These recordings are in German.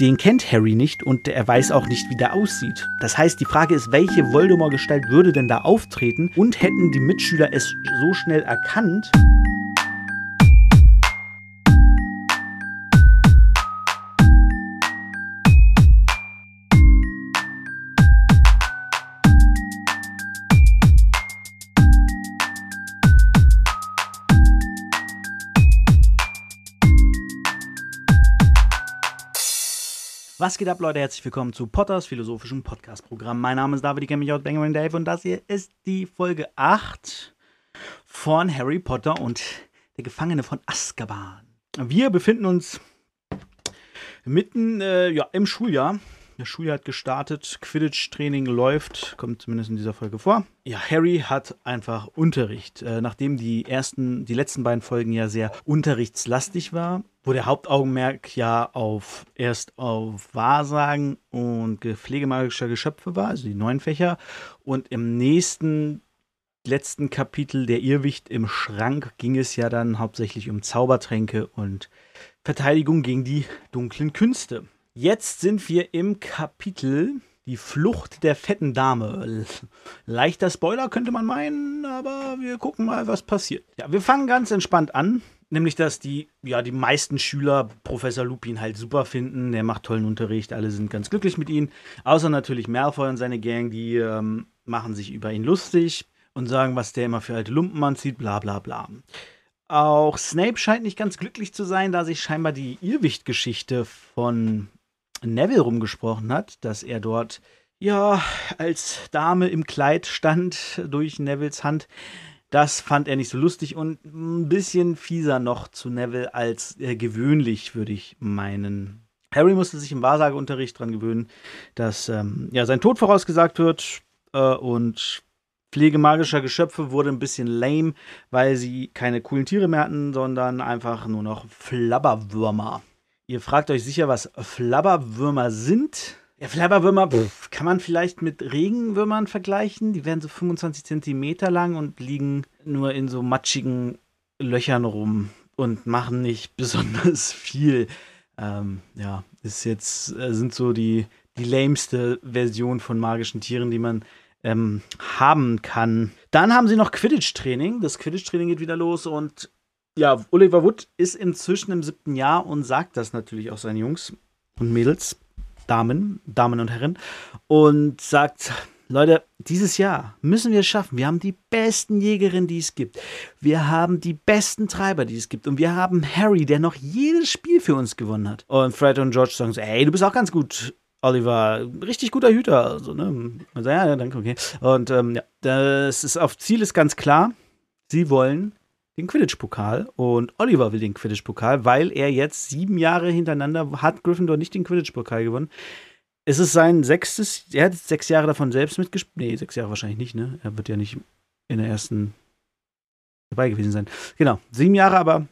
den kennt Harry nicht und er weiß auch nicht, wie der aussieht. Das heißt, die Frage ist, welche Voldemort-Gestalt würde denn da auftreten und hätten die Mitschüler es so schnell erkannt? Was geht ab, Leute? Herzlich willkommen zu Potters philosophischem Podcast-Programm. Mein Name ist David, ich kenne mich aus Benjamin Dave und das hier ist die Folge 8 von Harry Potter und der Gefangene von Azkaban. Wir befinden uns mitten äh, ja, im Schuljahr. Das Schuljahr hat gestartet, Quidditch-Training läuft, kommt zumindest in dieser Folge vor. Ja, Harry hat einfach Unterricht. Äh, nachdem die ersten, die letzten beiden Folgen ja sehr unterrichtslastig war, wo der Hauptaugenmerk ja auf erst auf Wahrsagen und pflegemagischer Geschöpfe war, also die neuen Fächer, und im nächsten letzten Kapitel der Irrwicht im Schrank ging es ja dann hauptsächlich um Zaubertränke und Verteidigung gegen die dunklen Künste. Jetzt sind wir im Kapitel Die Flucht der fetten Dame. Leichter Spoiler könnte man meinen, aber wir gucken mal, was passiert. Ja, wir fangen ganz entspannt an. Nämlich, dass die, ja, die meisten Schüler Professor Lupin halt super finden. Der macht tollen Unterricht, alle sind ganz glücklich mit ihm. Außer natürlich Malfoy und seine Gang, die ähm, machen sich über ihn lustig und sagen, was der immer für alte Lumpen anzieht, bla bla bla. Auch Snape scheint nicht ganz glücklich zu sein, da sich scheinbar die Irrwicht-Geschichte von Neville rumgesprochen hat, dass er dort ja als Dame im Kleid stand durch Nevilles Hand. Das fand er nicht so lustig und ein bisschen fieser noch zu Neville als äh, gewöhnlich, würde ich meinen. Harry musste sich im Wahrsageunterricht daran gewöhnen, dass ähm, ja, sein Tod vorausgesagt wird äh, und Pflege magischer Geschöpfe wurde ein bisschen lame, weil sie keine coolen Tiere mehr hatten, sondern einfach nur noch Flabberwürmer. Ihr fragt euch sicher, was Flabberwürmer sind. Ja, Flabberwürmer pff, kann man vielleicht mit Regenwürmern vergleichen. Die werden so 25 Zentimeter lang und liegen nur in so matschigen Löchern rum und machen nicht besonders viel. Ähm, ja, ist jetzt, äh, sind so die, die lameste Version von magischen Tieren, die man ähm, haben kann. Dann haben sie noch Quidditch-Training. Das Quidditch-Training geht wieder los und ja, Oliver Wood ist inzwischen im siebten Jahr und sagt das natürlich auch seinen Jungs und Mädels, Damen, Damen und Herren, und sagt, Leute, dieses Jahr müssen wir es schaffen. Wir haben die besten Jägerinnen, die es gibt. Wir haben die besten Treiber, die es gibt. Und wir haben Harry, der noch jedes Spiel für uns gewonnen hat. Und Fred und George sagen so, ey, du bist auch ganz gut, Oliver. Richtig guter Hüter. Also, ne? Also, ja, danke, okay. Und ähm, ja, das ist auf Ziel ist ganz klar. Sie wollen den Quidditch-Pokal und Oliver will den Quidditch-Pokal, weil er jetzt sieben Jahre hintereinander hat Gryffindor nicht den Quidditch-Pokal gewonnen. Es ist sein sechstes, er hat sechs Jahre davon selbst mitgespielt. Nee, sechs Jahre wahrscheinlich nicht, ne? Er wird ja nicht in der ersten dabei gewesen sein. Genau, sieben Jahre aber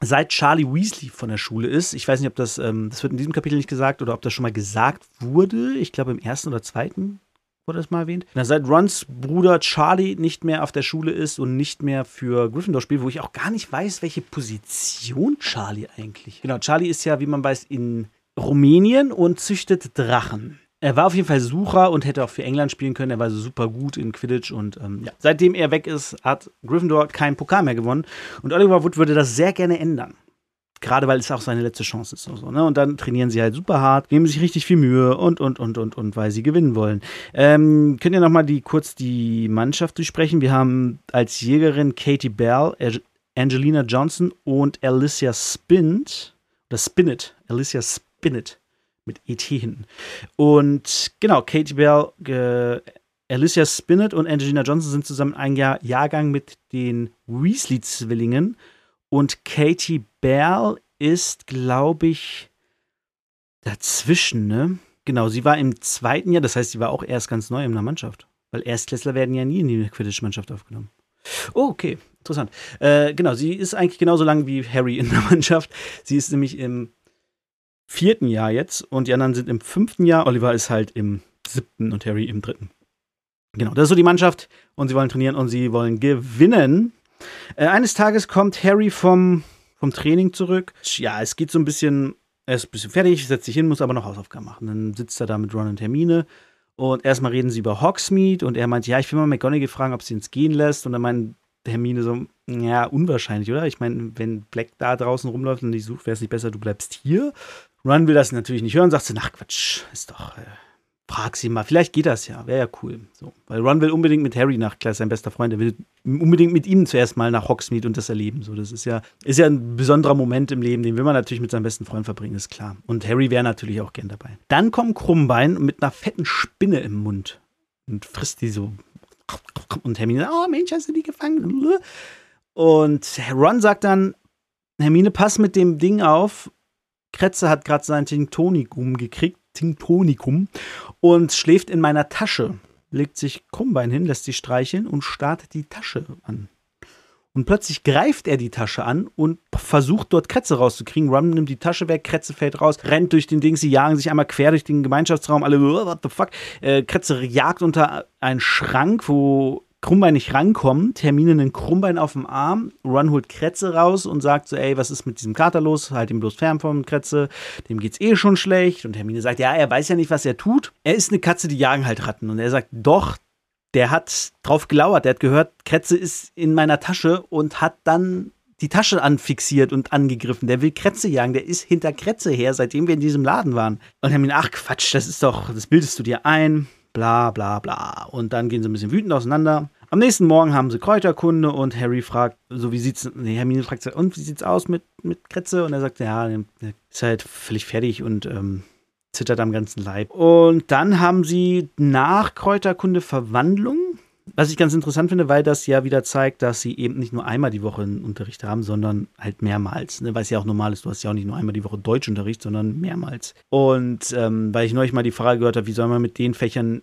seit Charlie Weasley von der Schule ist. Ich weiß nicht, ob das, ähm, das wird in diesem Kapitel nicht gesagt oder ob das schon mal gesagt wurde. Ich glaube im ersten oder zweiten wurde das mal erwähnt. Na, seit Rons Bruder Charlie nicht mehr auf der Schule ist und nicht mehr für Gryffindor spielt, wo ich auch gar nicht weiß, welche Position Charlie eigentlich. Genau, Charlie ist ja, wie man weiß, in Rumänien und züchtet Drachen. Er war auf jeden Fall Sucher und hätte auch für England spielen können. Er war so super gut in Quidditch und ähm, ja. seitdem er weg ist, hat Gryffindor keinen Pokal mehr gewonnen. Und Oliver Wood würde das sehr gerne ändern. Gerade weil es auch seine letzte Chance ist. Und, so, ne? und dann trainieren sie halt super hart, geben sich richtig viel Mühe und, und, und, und, und, weil sie gewinnen wollen. Ähm, könnt ihr nochmal die, kurz die Mannschaft durchsprechen? Wir haben als Jägerin Katie Bell, Angelina Johnson und Alicia Spint. Oder Spinnet. Alicia Spinnet. Mit ET hinten. Und genau, Katie Bell, äh, Alicia Spinnet und Angelina Johnson sind zusammen ein Jahr Jahrgang mit den Weasley-Zwillingen. Und Katie Bell ist, glaube ich, dazwischen, ne? Genau, sie war im zweiten Jahr, das heißt, sie war auch erst ganz neu in der Mannschaft. Weil Erstklässler werden ja nie in die Quidditch-Mannschaft aufgenommen. Oh, okay, interessant. Äh, genau, sie ist eigentlich genauso lang wie Harry in der Mannschaft. Sie ist nämlich im vierten Jahr jetzt und die anderen sind im fünften Jahr. Oliver ist halt im siebten und Harry im dritten. Genau, das ist so die Mannschaft und sie wollen trainieren und sie wollen gewinnen. Äh, eines Tages kommt Harry vom, vom Training zurück. Ja, es geht so ein bisschen er ist ein bisschen fertig, setzt sich hin, muss aber noch Hausaufgaben machen. Dann sitzt er da mit Ron und Hermine und erstmal reden sie über Hogsmeade und er meint, ja, ich will mal McGonagall fragen, ob sie uns gehen lässt. Und dann meint Hermine so, ja, unwahrscheinlich, oder? Ich meine, wenn Black da draußen rumläuft und dich sucht, wäre es nicht besser, du bleibst hier. Ron will das natürlich nicht hören, sagt sie, ach Quatsch, ist doch, äh, frag sie mal, vielleicht geht das ja, wäre ja cool. So, weil Ron will unbedingt mit Harry nach, klar, sein bester Freund, er will unbedingt mit ihm zuerst mal nach Hogsmeade und das erleben. So, das ist ja, ist ja ein besonderer Moment im Leben, den will man natürlich mit seinem besten Freund verbringen, ist klar. Und Harry wäre natürlich auch gern dabei. Dann kommt Krummbein mit einer fetten Spinne im Mund und frisst die so. Und Hermine, oh Mensch, hast du die gefangen? Und Ron sagt dann, Hermine, pass mit dem Ding auf. Kretze hat gerade sein Tinktonikum gekriegt, Tinktonikum, und schläft in meiner Tasche. Legt sich Krummbein hin, lässt sie streicheln und startet die Tasche an. Und plötzlich greift er die Tasche an und versucht dort Kretze rauszukriegen. Rum nimmt die Tasche weg, Kretze fällt raus, rennt durch den Ding, sie jagen sich einmal quer durch den Gemeinschaftsraum, alle, what the fuck. Äh, Kretze jagt unter einen Schrank, wo Krummbein nicht rankommt, Hermine einen Krummbein auf dem Arm, Ron holt Kretze raus und sagt so, ey, was ist mit diesem Kater los? Halt ihn bloß fern vom Kretze, dem geht's eh schon schlecht. Und Hermine sagt, ja, er weiß ja nicht, was er tut. Er ist eine Katze, die jagen halt Ratten. Und er sagt, doch, der hat drauf gelauert, der hat gehört, Kretze ist in meiner Tasche und hat dann die Tasche anfixiert und angegriffen. Der will Kretze jagen, der ist hinter Kretze her, seitdem wir in diesem Laden waren. Und Hermine, ach Quatsch, das ist doch, das bildest du dir ein bla bla bla. Und dann gehen sie ein bisschen wütend auseinander. Am nächsten Morgen haben sie Kräuterkunde und Harry fragt, so wie sieht's, nee, Hermine fragt, und wie sieht's aus mit, mit Kretze? Und er sagt, ja, ist halt völlig fertig und ähm, zittert am ganzen Leib. Und dann haben sie nach Kräuterkunde Verwandlung. Was ich ganz interessant finde, weil das ja wieder zeigt, dass sie eben nicht nur einmal die Woche einen Unterricht haben, sondern halt mehrmals. Ne? Weil es ja auch normal ist, du hast ja auch nicht nur einmal die Woche Deutschunterricht, sondern mehrmals. Und ähm, weil ich neulich mal die Frage gehört habe, wie soll man mit den Fächern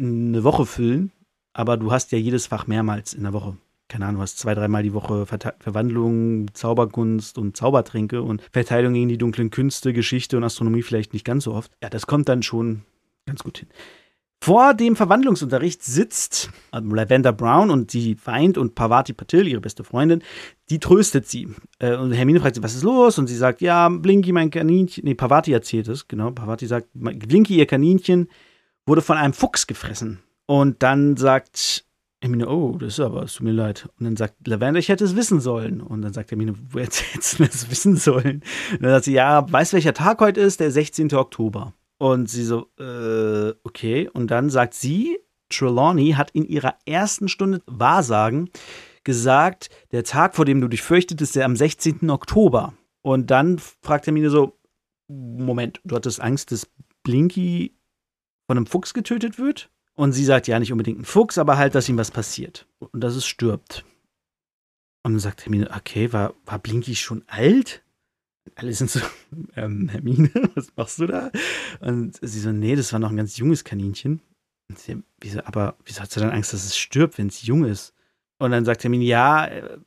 eine Woche füllen, aber du hast ja jedes Fach mehrmals in der Woche. Keine Ahnung, du hast zwei, dreimal die Woche Ver Verwandlung, Zauberkunst und Zaubertränke und Verteilung gegen die dunklen Künste, Geschichte und Astronomie vielleicht nicht ganz so oft. Ja, das kommt dann schon ganz gut hin. Vor dem Verwandlungsunterricht sitzt ähm, Lavender Brown und die weint und Parvati Patil, ihre beste Freundin, die tröstet sie. Äh, und Hermine fragt sie, was ist los? Und sie sagt, ja, Blinky, mein Kaninchen, nee, Parvati erzählt es, genau. Parvati sagt, Blinky, ihr Kaninchen, wurde von einem Fuchs gefressen. Und dann sagt Hermine, oh, das ist aber, es tut mir leid. Und dann sagt Lavender, ich hätte es wissen sollen. Und dann sagt Hermine, wo hättest du es wissen sollen? Und dann sagt sie, ja, weißt welcher Tag heute ist? Der 16. Oktober. Und sie so, äh, okay. Und dann sagt sie, Trelawney hat in ihrer ersten Stunde Wahrsagen gesagt, der Tag, vor dem du dich fürchtetest, ist der am 16. Oktober. Und dann fragt Hermine so, Moment, du hattest Angst, dass Blinky von einem Fuchs getötet wird? Und sie sagt, ja, nicht unbedingt ein Fuchs, aber halt, dass ihm was passiert. Und dass es stirbt. Und dann sagt Hermine, okay, war, war Blinky schon alt? Alle sind so, ähm, Hermine, was machst du da? Und sie so, nee, das war noch ein ganz junges Kaninchen. Und sie, wieso, aber wieso hat sie dann Angst, dass es stirbt, wenn es jung ist? Und dann sagt Hermine, ja, äh,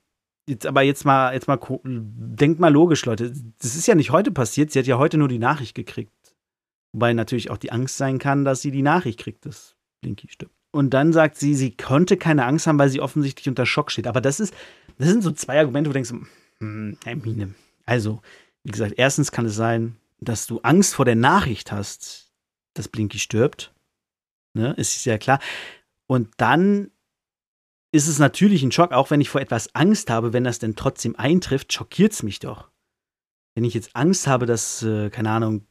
jetzt, aber jetzt mal, jetzt mal, denkt mal logisch, Leute. Das ist ja nicht heute passiert. Sie hat ja heute nur die Nachricht gekriegt. Wobei natürlich auch die Angst sein kann, dass sie die Nachricht kriegt, dass Blinky stirbt. Und dann sagt sie, sie konnte keine Angst haben, weil sie offensichtlich unter Schock steht. Aber das ist, das sind so zwei Argumente, wo du denkst, hm, Hermine. Also, wie gesagt, erstens kann es sein, dass du Angst vor der Nachricht hast, dass Blinky stirbt. Ne, ist ja klar. Und dann ist es natürlich ein Schock, auch wenn ich vor etwas Angst habe, wenn das denn trotzdem eintrifft, schockiert es mich doch. Wenn ich jetzt Angst habe, dass, äh, keine Ahnung,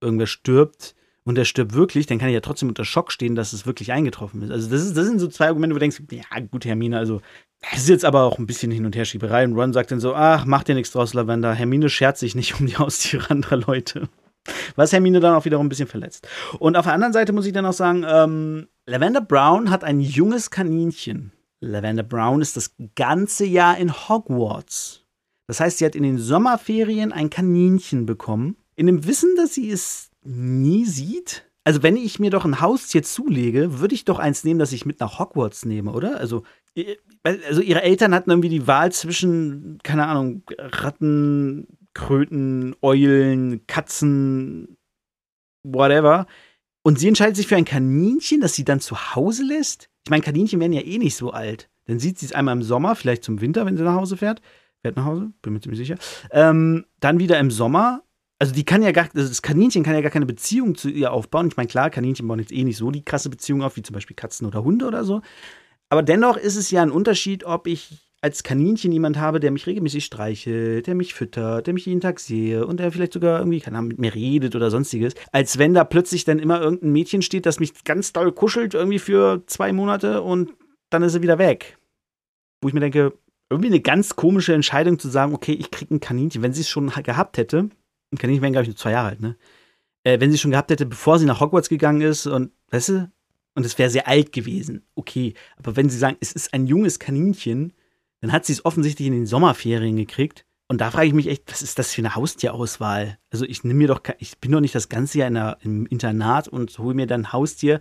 irgendwer stirbt, und er stirbt wirklich, dann kann ich ja trotzdem unter Schock stehen, dass es wirklich eingetroffen ist. Also das, ist, das sind so zwei Argumente, wo du denkst, ja gut, Hermine, also das ist jetzt aber auch ein bisschen Hin- und Herschieberei. Und Ron sagt dann so, ach, mach dir nichts draus, Lavender. Hermine schert sich nicht um die Haustiere anderer Leute. Was Hermine dann auch wiederum ein bisschen verletzt. Und auf der anderen Seite muss ich dann auch sagen, ähm, Lavender Brown hat ein junges Kaninchen. Lavender Brown ist das ganze Jahr in Hogwarts. Das heißt, sie hat in den Sommerferien ein Kaninchen bekommen. In dem Wissen, dass sie es nie sieht? Also, wenn ich mir doch ein Haustier zulege, würde ich doch eins nehmen, das ich mit nach Hogwarts nehme, oder? Also, also ihre Eltern hatten irgendwie die Wahl zwischen, keine Ahnung, Ratten, Kröten, Eulen, Katzen, whatever. Und sie entscheidet sich für ein Kaninchen, das sie dann zu Hause lässt. Ich meine, Kaninchen werden ja eh nicht so alt. Dann sieht sie es einmal im Sommer, vielleicht zum Winter, wenn sie nach Hause fährt. Fährt nach Hause, bin mir ziemlich sicher. Ähm, dann wieder im Sommer also die kann ja gar, also das Kaninchen kann ja gar keine Beziehung zu ihr aufbauen. Ich meine, klar, Kaninchen bauen jetzt eh nicht so die krasse Beziehung auf, wie zum Beispiel Katzen oder Hunde oder so. Aber dennoch ist es ja ein Unterschied, ob ich als Kaninchen jemand habe, der mich regelmäßig streichelt, der mich füttert, der mich jeden Tag sehe und der vielleicht sogar irgendwie, keine Ahnung, mit mir redet oder sonstiges, als wenn da plötzlich dann immer irgendein Mädchen steht, das mich ganz doll kuschelt irgendwie für zwei Monate und dann ist er wieder weg. Wo ich mir denke, irgendwie eine ganz komische Entscheidung zu sagen, okay, ich kriege ein Kaninchen, wenn sie es schon gehabt hätte, ein Kaninchen wäre, glaube ich, nur zwei Jahre alt, ne? Äh, wenn sie es schon gehabt hätte, bevor sie nach Hogwarts gegangen ist und, weißt du, und es wäre sehr alt gewesen, okay. Aber wenn sie sagen, es ist ein junges Kaninchen, dann hat sie es offensichtlich in den Sommerferien gekriegt. Und da frage ich mich echt, was ist das für eine Haustierauswahl? Also ich nehme mir doch, ich bin doch nicht das ganze Jahr in der, im Internat und hole mir dann ein Haustier,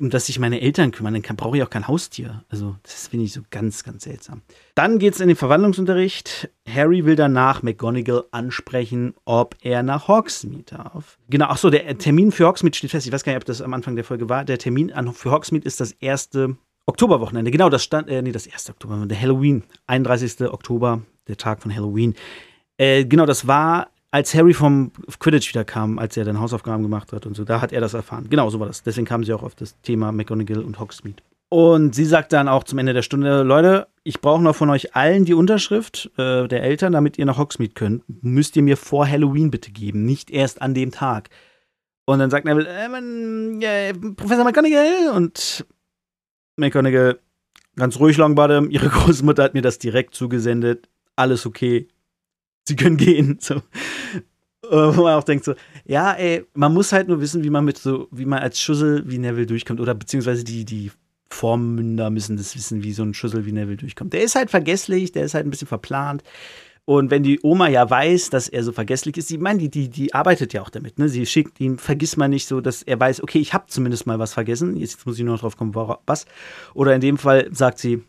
um das sich meine Eltern kümmern. Dann brauche ich auch kein Haustier. Also das finde ich so ganz, ganz seltsam. Dann geht es in den Verwandlungsunterricht. Harry will danach McGonagall ansprechen, ob er nach Hogsmeade darf. Genau, ach so, der Termin für Hogsmeade steht fest. Ich weiß gar nicht, ob das am Anfang der Folge war. Der Termin für Hogsmeade ist das erste Oktoberwochenende, genau, das stand, äh, nee, das 1. Oktober, der Halloween, 31. Oktober, der Tag von Halloween. Äh, genau, das war, als Harry vom Quidditch wieder kam, als er dann Hausaufgaben gemacht hat und so, da hat er das erfahren. Genau, so war das. Deswegen kamen sie auch auf das Thema McGonagall und Hogsmeade. Und sie sagt dann auch zum Ende der Stunde, Leute, ich brauche noch von euch allen die Unterschrift äh, der Eltern, damit ihr nach Hogsmeade könnt. Müsst ihr mir vor Halloween bitte geben, nicht erst an dem Tag. Und dann sagt Neville, äh, äh, Professor McGonagall und McGonagall, ganz ruhig, Longbottom. Ihre Großmutter hat mir das direkt zugesendet. Alles okay. Sie können gehen. So. Wo man auch denkt so, ja, ey, man muss halt nur wissen, wie man mit so, wie man als Schussel wie Neville durchkommt. Oder beziehungsweise die, die Vormünder müssen das wissen, wie so ein Schussel wie Neville durchkommt. Der ist halt vergesslich, der ist halt ein bisschen verplant. Und wenn die Oma ja weiß, dass er so vergesslich ist, sie meint, die, die, die arbeitet ja auch damit. Ne? Sie schickt ihm, vergiss mal nicht so, dass er weiß, okay, ich habe zumindest mal was vergessen. Jetzt muss ich nur noch drauf kommen, was. Oder in dem Fall sagt sie,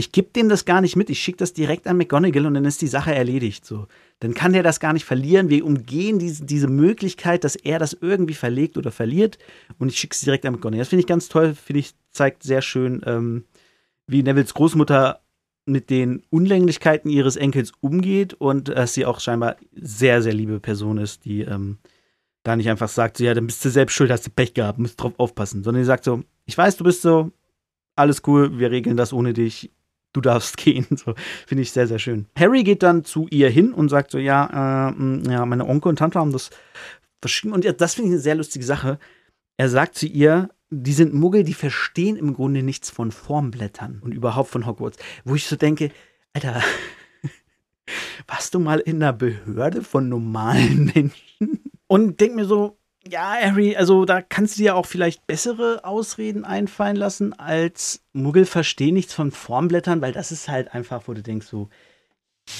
ich gebe dem das gar nicht mit, ich schicke das direkt an McGonagall und dann ist die Sache erledigt. So. Dann kann der das gar nicht verlieren. Wir umgehen diese, diese Möglichkeit, dass er das irgendwie verlegt oder verliert und ich schicke es direkt an McGonagall. Das finde ich ganz toll, finde ich, zeigt sehr schön, ähm, wie Nevilles Großmutter mit den Unlänglichkeiten ihres Enkels umgeht und dass sie auch scheinbar sehr, sehr liebe Person ist, die ähm, da nicht einfach sagt, so, ja, dann bist du selbst schuld, hast du Pech gehabt, musst drauf aufpassen, sondern sie sagt so, ich weiß, du bist so, alles cool, wir regeln das ohne dich, du darfst gehen. So, finde ich sehr, sehr schön. Harry geht dann zu ihr hin und sagt so, ja, äh, ja, meine Onkel und Tante haben das verschrieben und das finde ich eine sehr lustige Sache. Er sagt zu ihr, die sind Muggel, die verstehen im Grunde nichts von Formblättern und überhaupt von Hogwarts. Wo ich so denke, Alter, warst du mal in einer Behörde von normalen Menschen? Und denk mir so, ja, Harry, also da kannst du dir auch vielleicht bessere Ausreden einfallen lassen, als Muggel verstehen nichts von Formblättern, weil das ist halt einfach, wo du denkst so,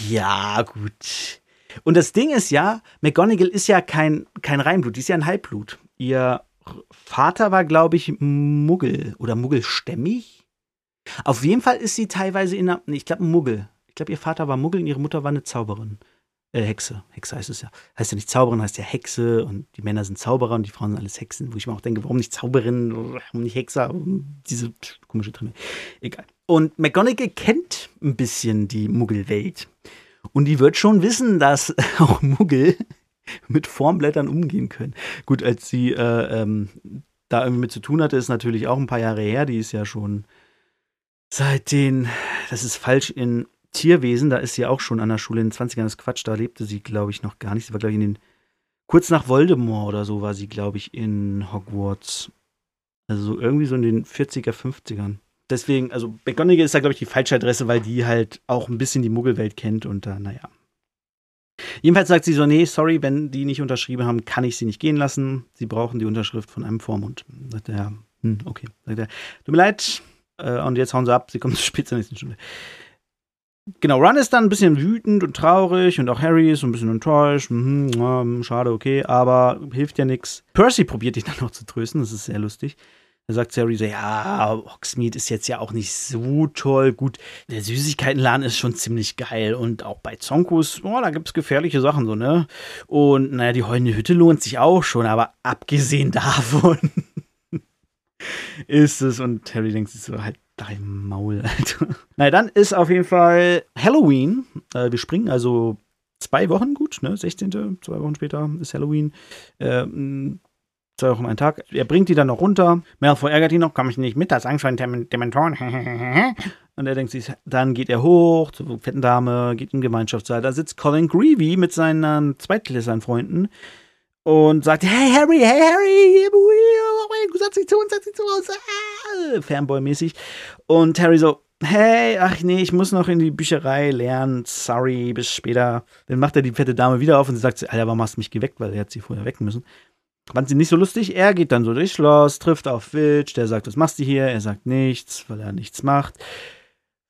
ja, gut. Und das Ding ist ja, McGonagall ist ja kein, kein Reinblut, die ist ja ein Halbblut. Ihr Vater war, glaube ich, Muggel oder Muggelstämmig. Auf jeden Fall ist sie teilweise in einer, ich glaube, Muggel. Ich glaube, ihr Vater war Muggel und ihre Mutter war eine Zauberin. Äh, Hexe. Hexe heißt es ja. Heißt ja nicht Zauberin, heißt ja Hexe und die Männer sind Zauberer und die Frauen sind alles Hexen. Wo ich mir auch denke, warum nicht Zauberin, warum nicht Hexer? Diese komische Trimme. Egal. Und McGonagall kennt ein bisschen die Muggelwelt. Und die wird schon wissen, dass auch Muggel mit Formblättern umgehen können. Gut, als sie äh, ähm, da irgendwie mit zu tun hatte, ist natürlich auch ein paar Jahre her. Die ist ja schon seit den, das ist falsch, in Tierwesen, da ist sie auch schon an der Schule in den 20ern, das ist Quatsch, da lebte sie, glaube ich, noch gar nicht. Sie war, glaube ich, in den, kurz nach Voldemort oder so war sie, glaube ich, in Hogwarts. Also so irgendwie so in den 40er, 50ern. Deswegen, also McGonagall ist da, glaube ich, die falsche Adresse, weil die halt auch ein bisschen die Muggelwelt kennt und da, naja. Jedenfalls sagt sie so, nee, sorry, wenn die nicht unterschrieben haben, kann ich sie nicht gehen lassen. Sie brauchen die Unterschrift von einem Vormund. Sagt er, hm, okay. Sagt er, tut mir leid. Äh, und jetzt hauen sie ab, sie kommen zu spät zur nächsten Stunde. Genau, Ron ist dann ein bisschen wütend und traurig und auch Harry ist ein bisschen enttäuscht. Mhm, ja, schade, okay, aber hilft ja nichts. Percy probiert dich dann noch zu trösten, das ist sehr lustig. Da sagt Harry so, ja, Hogsmeade ist jetzt ja auch nicht so toll. Gut, der Süßigkeitenladen ist schon ziemlich geil. Und auch bei Zonkus, oh, da gibt es gefährliche Sachen so, ne? Und naja, die heulende Hütte lohnt sich auch schon, aber abgesehen davon ist es. Und Harry denkt sich so, halt dein Maul, Alter. Naja, dann ist auf jeden Fall Halloween. Äh, wir springen also zwei Wochen gut, ne? 16. zwei Wochen später ist Halloween. Äh, zwei Wochen ein Tag. Er bringt die dann noch runter. Malfoy ärgert ihn noch, komme ich nicht mit, das ist Angst vor den Dementoren. Und er denkt sich, dann geht er hoch zur fetten Dame, geht in Gemeinschaftssaal. Da sitzt Colin Greevy mit seinen Zweitklässern-Freunden und sagt, hey Harry, hey Harry, setz dich zu uns, setz dich zu uns, ah, Fanboy-mäßig. Und Harry so, hey, ach nee, ich muss noch in die Bücherei lernen, sorry, bis später. Dann macht er die fette Dame wieder auf und sie sagt, Alter, warum hast du mich geweckt, weil er hat sie vorher wecken müssen. Fand sie nicht so lustig. Er geht dann so durchs Schloss, trifft auf Filch, der sagt, was machst du hier? Er sagt nichts, weil er nichts macht.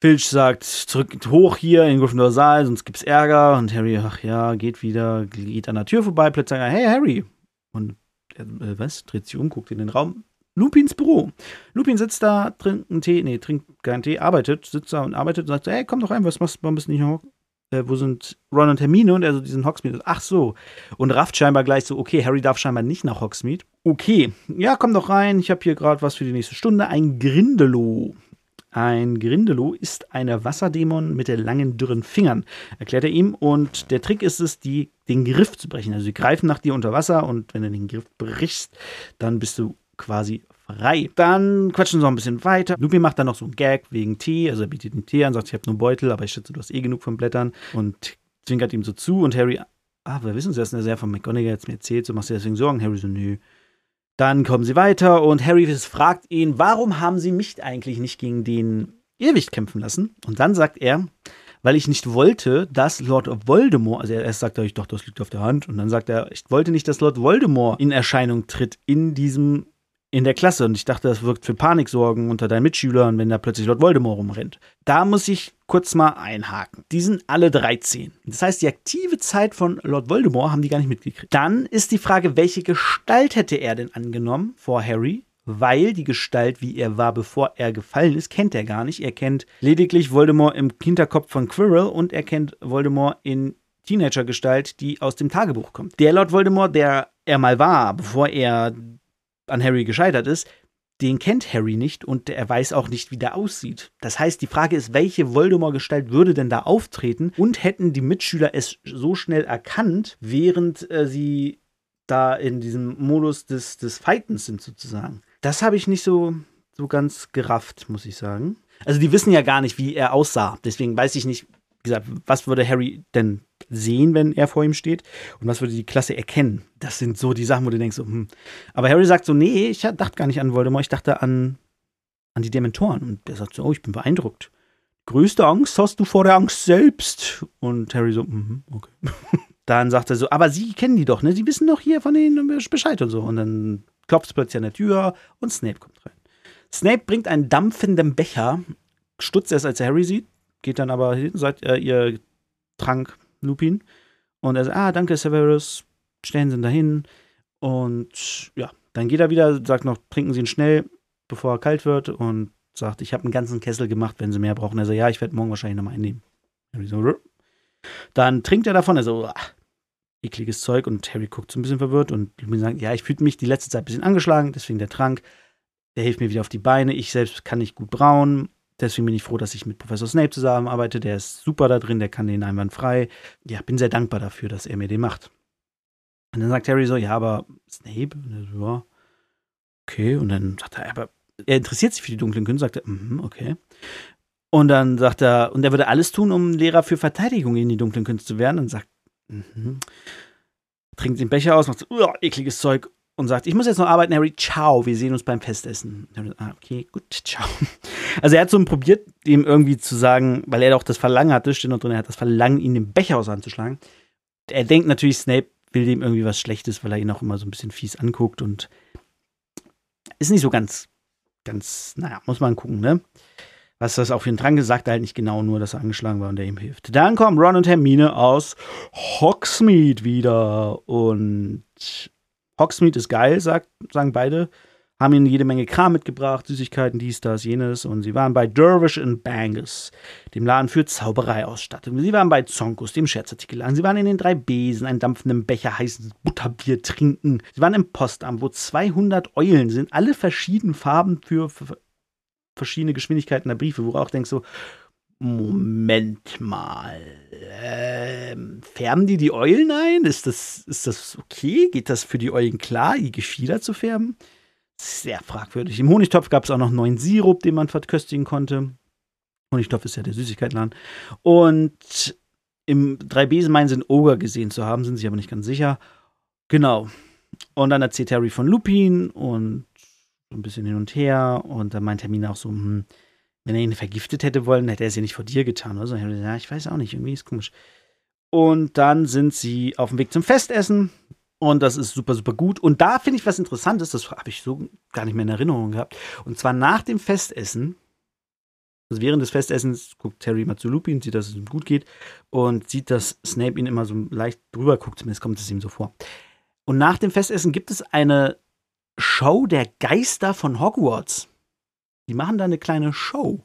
Filch sagt, zurück hoch hier in Gryffindor Saal, sonst gibt's Ärger. Und Harry, ach ja, geht wieder, geht an der Tür vorbei, plötzlich sagt er, hey Harry. Und äh, was? Dreht sich um, guckt in den Raum. Lupins Büro. Lupin sitzt da, trinkt einen Tee, nee, trinkt keinen Tee, arbeitet, sitzt da und arbeitet und sagt, hey, komm doch rein, was machst du, warum bist du nicht noch? Äh, wo sind Ron und Hermine? Und er so diesen Hogsmeade. Ach so. Und rafft scheinbar gleich so, okay, Harry darf scheinbar nicht nach Hogsmeade. Okay, ja, komm doch rein, ich habe hier gerade was für die nächste Stunde. Ein Grindelow. Ein Grindelow ist eine Wasserdämon mit langen, dürren Fingern, erklärt er ihm. Und der Trick ist es, die, den Griff zu brechen. Also sie greifen nach dir unter Wasser und wenn du den Griff brichst, dann bist du quasi frei. Dann quatschen sie noch ein bisschen weiter. Lupin macht dann noch so einen Gag wegen Tee. Also er bietet den Tee an, sagt, ich habe nur einen Beutel, aber ich schätze, du hast eh genug von Blättern. Und zwinkert ihm so zu. Und Harry, ah, wir wissen es erst, er von McGonagall jetzt mir erzählt, so machst du deswegen Sorgen. Harry so, nö. Dann kommen sie weiter und Harry fragt ihn, warum haben sie mich eigentlich nicht gegen den Irrwicht kämpfen lassen? Und dann sagt er, weil ich nicht wollte, dass Lord Voldemort, also erst sagt er, ich doch, das liegt auf der Hand, und dann sagt er, ich wollte nicht, dass Lord Voldemort in Erscheinung tritt in diesem in der Klasse und ich dachte, das wirkt für Paniksorgen unter deinen Mitschülern, wenn da plötzlich Lord Voldemort rumrennt. Da muss ich kurz mal einhaken. Die sind alle 13. Das heißt, die aktive Zeit von Lord Voldemort haben die gar nicht mitgekriegt. Dann ist die Frage, welche Gestalt hätte er denn angenommen vor Harry? Weil die Gestalt, wie er war, bevor er gefallen ist, kennt er gar nicht. Er kennt lediglich Voldemort im Hinterkopf von Quirrell und er kennt Voldemort in Teenager-Gestalt, die aus dem Tagebuch kommt. Der Lord Voldemort, der er mal war, bevor er an Harry gescheitert ist, den kennt Harry nicht und er weiß auch nicht, wie der aussieht. Das heißt, die Frage ist, welche Voldemort-Gestalt würde denn da auftreten und hätten die Mitschüler es so schnell erkannt, während äh, sie da in diesem Modus des, des Fightens sind sozusagen. Das habe ich nicht so, so ganz gerafft, muss ich sagen. Also die wissen ja gar nicht, wie er aussah. Deswegen weiß ich nicht, wie gesagt, was würde Harry denn sehen, wenn er vor ihm steht? Und was würde die Klasse erkennen? Das sind so die Sachen, wo du denkst, so, hm. Aber Harry sagt so, nee, ich dachte gar nicht an Voldemort, ich dachte an, an die Dementoren. Und er sagt so, oh, ich bin beeindruckt. Größte Angst hast du vor der Angst selbst. Und Harry so, mm okay. dann sagt er so, aber Sie kennen die doch, ne? Sie wissen doch hier von denen Bescheid und so. Und dann klopft es plötzlich an der Tür und Snape kommt rein. Snape bringt einen dampfenden Becher, stutzt erst, als er Harry sieht, geht dann aber hin, sagt äh, ihr Trank Lupin. Und er sagt, ah, danke, Severus, stellen Sie ihn dahin. Und ja, dann geht er wieder, sagt noch, trinken Sie ihn schnell, bevor er kalt wird. Und sagt, ich habe einen ganzen Kessel gemacht, wenn Sie mehr brauchen. Er sagt, ja, ich werde morgen wahrscheinlich nochmal einnehmen. Dann trinkt er davon, er so, ach, ekliges Zeug. Und Harry guckt so ein bisschen verwirrt. Und Lupin sagt, ja, ich fühle mich die letzte Zeit ein bisschen angeschlagen, deswegen der Trank. Der hilft mir wieder auf die Beine. Ich selbst kann nicht gut brauen. Deswegen bin ich froh, dass ich mit Professor Snape zusammenarbeite. Der ist super da drin, der kann den einwandfrei. Ja, bin sehr dankbar dafür, dass er mir den macht. Und dann sagt Harry so, ja, aber Snape? Ja, okay. Und dann sagt er, aber er interessiert sich für die dunklen Künste, sagt er, mm, okay. Und dann sagt er, und er würde alles tun, um Lehrer für Verteidigung in die dunklen Künste zu werden. Und sagt, mm, trinkt den Becher aus, macht so, ekliges Zeug und sagt, ich muss jetzt noch arbeiten, Harry, ciao, wir sehen uns beim Festessen. Ah, okay, gut, ciao. Also er hat so probiert, ihm irgendwie zu sagen, weil er doch das Verlangen hatte, steht noch drin, er hat das Verlangen, ihn den Becher aus anzuschlagen. Er denkt natürlich, Snape will dem irgendwie was Schlechtes, weil er ihn auch immer so ein bisschen fies anguckt und ist nicht so ganz, ganz, naja, muss man gucken, ne? Was das auch für einen Trank sagt er halt nicht genau, nur dass er angeschlagen war und der ihm hilft. Dann kommen Ron und Hermine aus Hogsmeade wieder und Hogsmeade ist geil, sagt, sagen beide. Haben ihnen jede Menge Kram mitgebracht, Süßigkeiten, dies, das, jenes. Und sie waren bei Dervish in Bangus, dem Laden für Zaubereiausstattung. Sie waren bei Zonkus, dem Scherzartikelladen. Sie waren in den drei Besen, einen dampfenden Becher heißes Butterbier trinken. Sie waren im Postamt, wo 200 Eulen sind, alle verschiedenen Farben für, für verschiedene Geschwindigkeiten der Briefe, wo du auch denkst so, Moment mal. Ähm, färben die die Eulen ein? Ist das, ist das okay? Geht das für die Eulen klar, die Gefieder zu färben? Sehr fragwürdig. Im Honigtopf gab es auch noch neuen Sirup, den man verköstigen konnte. Honigtopf ist ja der Süßigkeitenladen. Und im 3B meinen sie einen Ogre gesehen zu haben, sind sich aber nicht ganz sicher. Genau. Und dann erzählt Harry von Lupin und ein bisschen hin und her. Und dann meint Hermine auch so, hm, wenn er ihn vergiftet hätte wollen, hätte er es ja nicht vor dir getan. Oder so. Ja, ich weiß auch nicht, irgendwie ist komisch. Und dann sind sie auf dem Weg zum Festessen. Und das ist super, super gut. Und da finde ich was Interessantes, das habe ich so gar nicht mehr in Erinnerung gehabt. Und zwar nach dem Festessen, also während des Festessens, guckt Terry mal zu Lupin, sieht, dass es ihm gut geht und sieht, dass Snape ihn immer so leicht drüber guckt, zumindest kommt es ihm so vor. Und nach dem Festessen gibt es eine Show der Geister von Hogwarts. Die machen da eine kleine Show.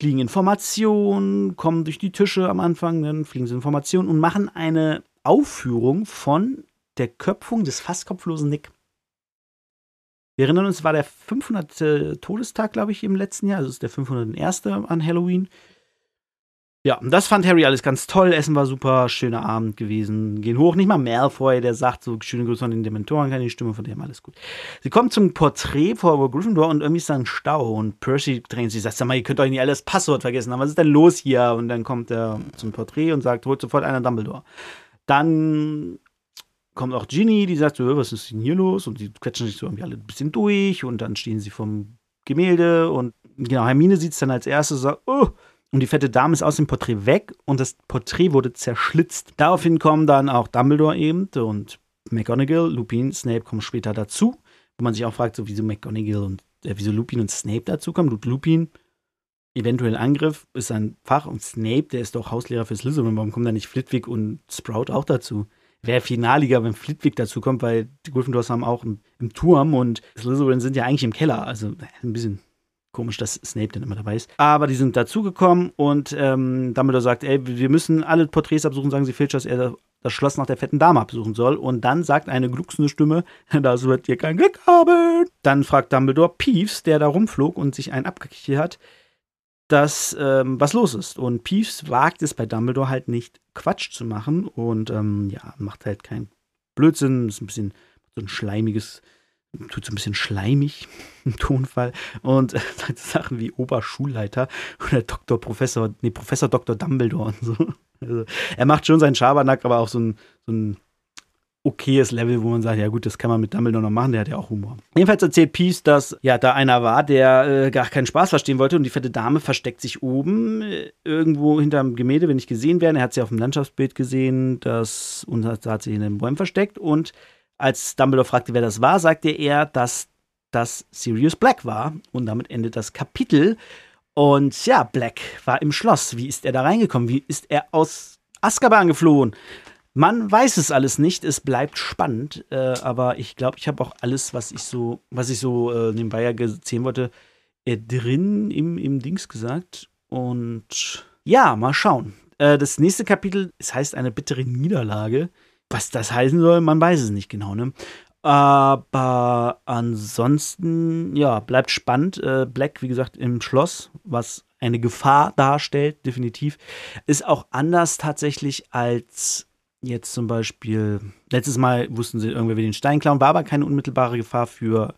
Fliegen Informationen, kommen durch die Tische am Anfang, dann fliegen sie Informationen und machen eine Aufführung von der Köpfung des fast kopflosen Nick. Wir erinnern uns, es war der 500. Todestag, glaube ich, im letzten Jahr. Also es ist der 501. an Halloween. Ja, und das fand Harry alles ganz toll. Essen war super, schöner Abend gewesen. Gehen hoch, nicht mal Malfoy, der sagt so, schöne Grüße von den Dementoren, keine Stimme von dem, alles gut. Sie kommen zum Porträt vor Gryffindor und irgendwie ist da ein Stau und Percy drängt sich, sagt, sag mal, ihr könnt euch nicht alles Passwort vergessen haben, was ist denn los hier? Und dann kommt er zum Porträt und sagt, holt sofort einer Dumbledore. Dann kommt auch Ginny, die sagt so, was ist denn hier los? Und die quetschen sich so irgendwie alle ein bisschen durch und dann stehen sie vom Gemälde und genau, Hermine sieht es dann als erstes und sagt, oh, und die fette Dame ist aus dem Porträt weg und das Porträt wurde zerschlitzt. Daraufhin kommen dann auch Dumbledore eben und McGonagall, Lupin, Snape kommen später dazu. Wo man sich auch fragt, so wieso McGonagall und äh, wieso Lupin und Snape dazukommen. Lupin, eventuell Angriff, ist sein Fach und Snape, der ist doch Hauslehrer für Slytherin. Warum kommen da nicht Flitwick und Sprout auch dazu? Wäre finaliger, wenn Flitwick dazu kommt, weil die Gryffindors haben auch im, im Turm und Slytherin sind ja eigentlich im Keller. Also ein bisschen Komisch, dass Snape dann immer dabei ist. Aber die sind dazugekommen und ähm, Dumbledore sagt, ey, wir müssen alle Porträts absuchen, sagen sie Filch, dass er das Schloss nach der fetten Dame absuchen soll. Und dann sagt eine glucksende Stimme, das wird dir kein Glück haben. Dann fragt Dumbledore Peeves, der da rumflog und sich einen abgekichert hat, dass ähm, was los ist. Und Peeves wagt es bei Dumbledore halt nicht, Quatsch zu machen und ähm, ja, macht halt keinen Blödsinn. Ist ein bisschen so ein schleimiges tut so ein bisschen schleimig im Tonfall und äh, Sachen wie Oberschulleiter oder Doktor Professor, nee, Professor Dr. Dumbledore und so. Also, er macht schon seinen Schabernack, aber auch so ein, so ein okayes Level, wo man sagt, ja gut, das kann man mit Dumbledore noch machen, der hat ja auch Humor. Jedenfalls erzählt Peace, dass ja da einer war, der äh, gar keinen Spaß verstehen wollte und die fette Dame versteckt sich oben äh, irgendwo hinterm Gemälde, wenn nicht gesehen werden. Er hat sie auf dem Landschaftsbild gesehen, das und hat, hat sich in den Bäumen versteckt und als Dumbledore fragte, wer das war, sagte er, dass das Sirius Black war. Und damit endet das Kapitel. Und ja, Black war im Schloss. Wie ist er da reingekommen? Wie ist er aus Azkaban geflohen? Man weiß es alles nicht. Es bleibt spannend. Äh, aber ich glaube, ich habe auch alles, was ich so, was ich so äh, nebenbei ja erzählen wollte, äh, drin im, im Dings gesagt. Und ja, mal schauen. Äh, das nächste Kapitel, es heißt eine bittere Niederlage. Was das heißen soll, man weiß es nicht genau, ne? Aber ansonsten, ja, bleibt spannend. Äh, Black, wie gesagt, im Schloss, was eine Gefahr darstellt, definitiv. Ist auch anders tatsächlich als jetzt zum Beispiel, letztes Mal wussten sie, irgendwer will den Stein klauen, war aber keine unmittelbare Gefahr für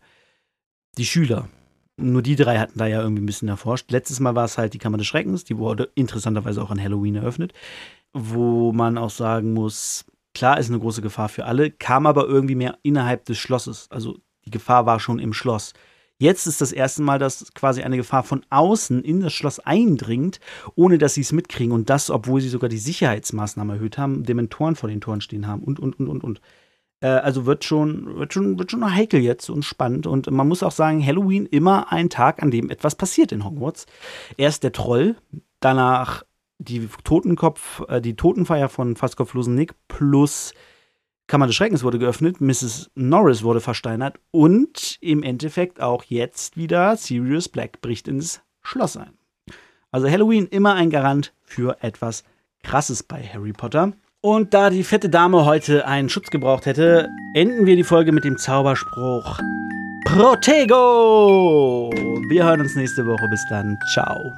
die Schüler. Nur die drei hatten da ja irgendwie ein bisschen erforscht. Letztes Mal war es halt die Kammer des Schreckens, die wurde interessanterweise auch an Halloween eröffnet, wo man auch sagen muss, Klar ist eine große Gefahr für alle, kam aber irgendwie mehr innerhalb des Schlosses. Also die Gefahr war schon im Schloss. Jetzt ist das erste Mal, dass quasi eine Gefahr von außen in das Schloss eindringt, ohne dass sie es mitkriegen. Und das, obwohl sie sogar die Sicherheitsmaßnahmen erhöht haben, Dementoren vor den Toren stehen haben und, und, und, und, und. Äh, also wird schon, wird, schon, wird schon noch heikel jetzt und spannend. Und man muss auch sagen, Halloween immer ein Tag, an dem etwas passiert in Hogwarts. Erst der Troll, danach die Totenkopf, äh, die Totenfeier von kopflosen Nick plus Kammer des Schreckens wurde geöffnet, Mrs. Norris wurde versteinert und im Endeffekt auch jetzt wieder Sirius Black bricht ins Schloss ein. Also Halloween immer ein Garant für etwas Krasses bei Harry Potter. Und da die fette Dame heute einen Schutz gebraucht hätte, enden wir die Folge mit dem Zauberspruch Protego! Wir hören uns nächste Woche. Bis dann. Ciao.